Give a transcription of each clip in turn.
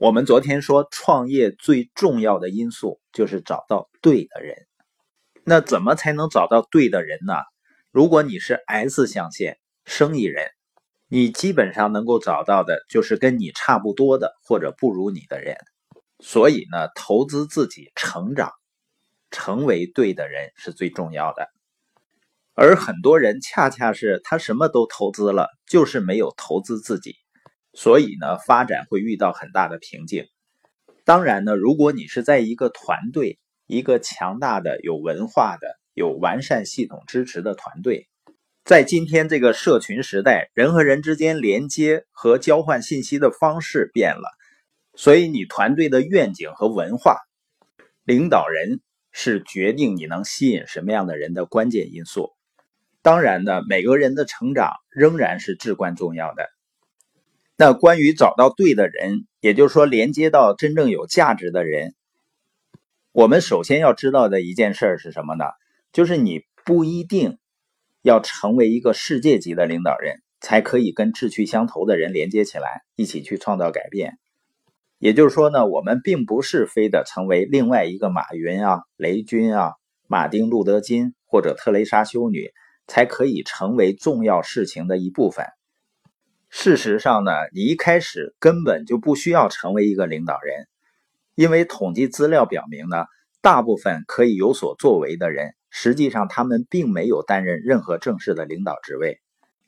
我们昨天说，创业最重要的因素就是找到对的人。那怎么才能找到对的人呢？如果你是 S 象限生意人，你基本上能够找到的就是跟你差不多的或者不如你的人。所以呢，投资自己成长，成为对的人是最重要的。而很多人恰恰是他什么都投资了，就是没有投资自己。所以呢，发展会遇到很大的瓶颈。当然呢，如果你是在一个团队，一个强大的、有文化的、有完善系统支持的团队，在今天这个社群时代，人和人之间连接和交换信息的方式变了，所以你团队的愿景和文化，领导人是决定你能吸引什么样的人的关键因素。当然呢，每个人的成长仍然是至关重要的。那关于找到对的人，也就是说连接到真正有价值的人，我们首先要知道的一件事是什么呢？就是你不一定要成为一个世界级的领导人，才可以跟志趣相投的人连接起来，一起去创造改变。也就是说呢，我们并不是非得成为另外一个马云啊、雷军啊、马丁路德金或者特蕾莎修女，才可以成为重要事情的一部分。事实上呢，你一开始根本就不需要成为一个领导人，因为统计资料表明呢，大部分可以有所作为的人，实际上他们并没有担任任何正式的领导职位，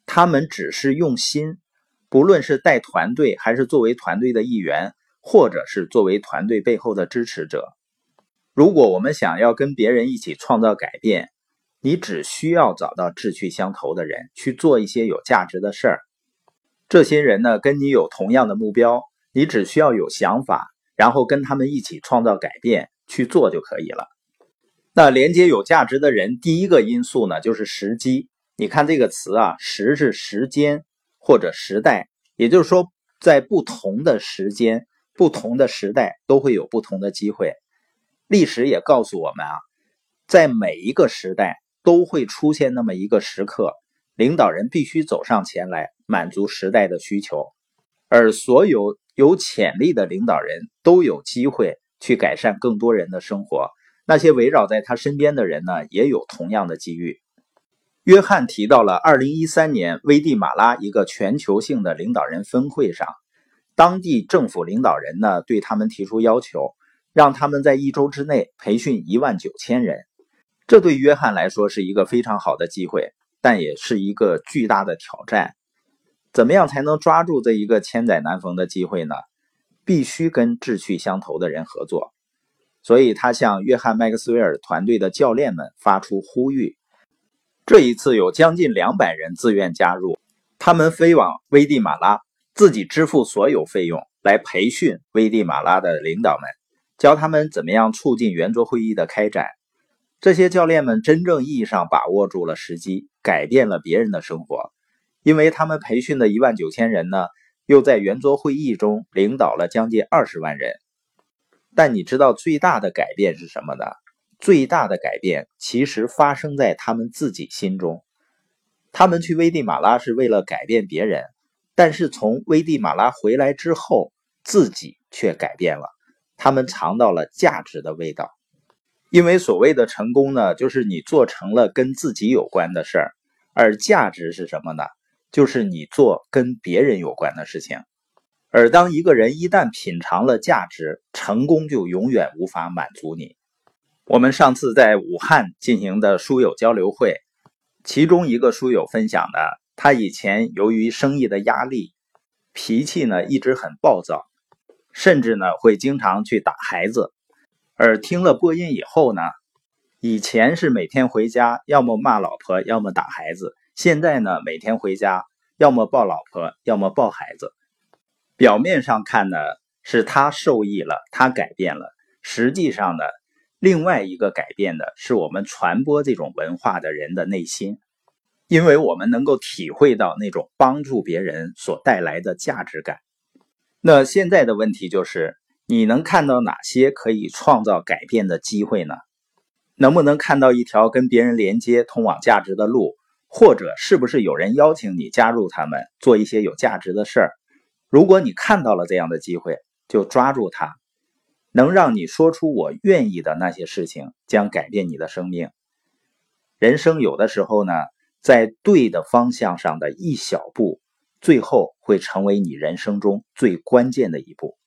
他们只是用心，不论是带团队，还是作为团队的一员，或者是作为团队背后的支持者。如果我们想要跟别人一起创造改变，你只需要找到志趣相投的人，去做一些有价值的事儿。这些人呢，跟你有同样的目标，你只需要有想法，然后跟他们一起创造改变去做就可以了。那连接有价值的人，第一个因素呢，就是时机。你看这个词啊，时是时间或者时代，也就是说，在不同的时间、不同的时代，都会有不同的机会。历史也告诉我们啊，在每一个时代都会出现那么一个时刻。领导人必须走上前来，满足时代的需求，而所有有潜力的领导人都有机会去改善更多人的生活。那些围绕在他身边的人呢，也有同样的机遇。约翰提到了2013年危地马拉一个全球性的领导人峰会上，当地政府领导人呢对他们提出要求，让他们在一周之内培训一万九千人。这对约翰来说是一个非常好的机会。但也是一个巨大的挑战。怎么样才能抓住这一个千载难逢的机会呢？必须跟志趣相投的人合作。所以他向约翰·麦克斯韦尔团队的教练们发出呼吁。这一次有将近两百人自愿加入，他们飞往危地马拉，自己支付所有费用来培训危地马拉的领导们，教他们怎么样促进圆桌会议的开展。这些教练们真正意义上把握住了时机，改变了别人的生活，因为他们培训的一万九千人呢，又在圆桌会议中领导了将近二十万人。但你知道最大的改变是什么呢？最大的改变其实发生在他们自己心中。他们去危地马拉是为了改变别人，但是从危地马拉回来之后，自己却改变了。他们尝到了价值的味道。因为所谓的成功呢，就是你做成了跟自己有关的事儿，而价值是什么呢？就是你做跟别人有关的事情。而当一个人一旦品尝了价值，成功就永远无法满足你。我们上次在武汉进行的书友交流会，其中一个书友分享的，他以前由于生意的压力，脾气呢一直很暴躁，甚至呢会经常去打孩子。而听了播音以后呢，以前是每天回家要么骂老婆，要么打孩子。现在呢，每天回家要么抱老婆，要么抱孩子。表面上看呢，是他受益了，他改变了。实际上呢，另外一个改变的是我们传播这种文化的人的内心，因为我们能够体会到那种帮助别人所带来的价值感。那现在的问题就是。你能看到哪些可以创造改变的机会呢？能不能看到一条跟别人连接通往价值的路或者是不是有人邀请你加入他们做一些有价值的事儿？如果你看到了这样的机会就抓住它能让你说出我愿意的那些事情将改变你的生命。人生有的时候呢在对的方向上的一小步最后会成为你人生中最关键的一步。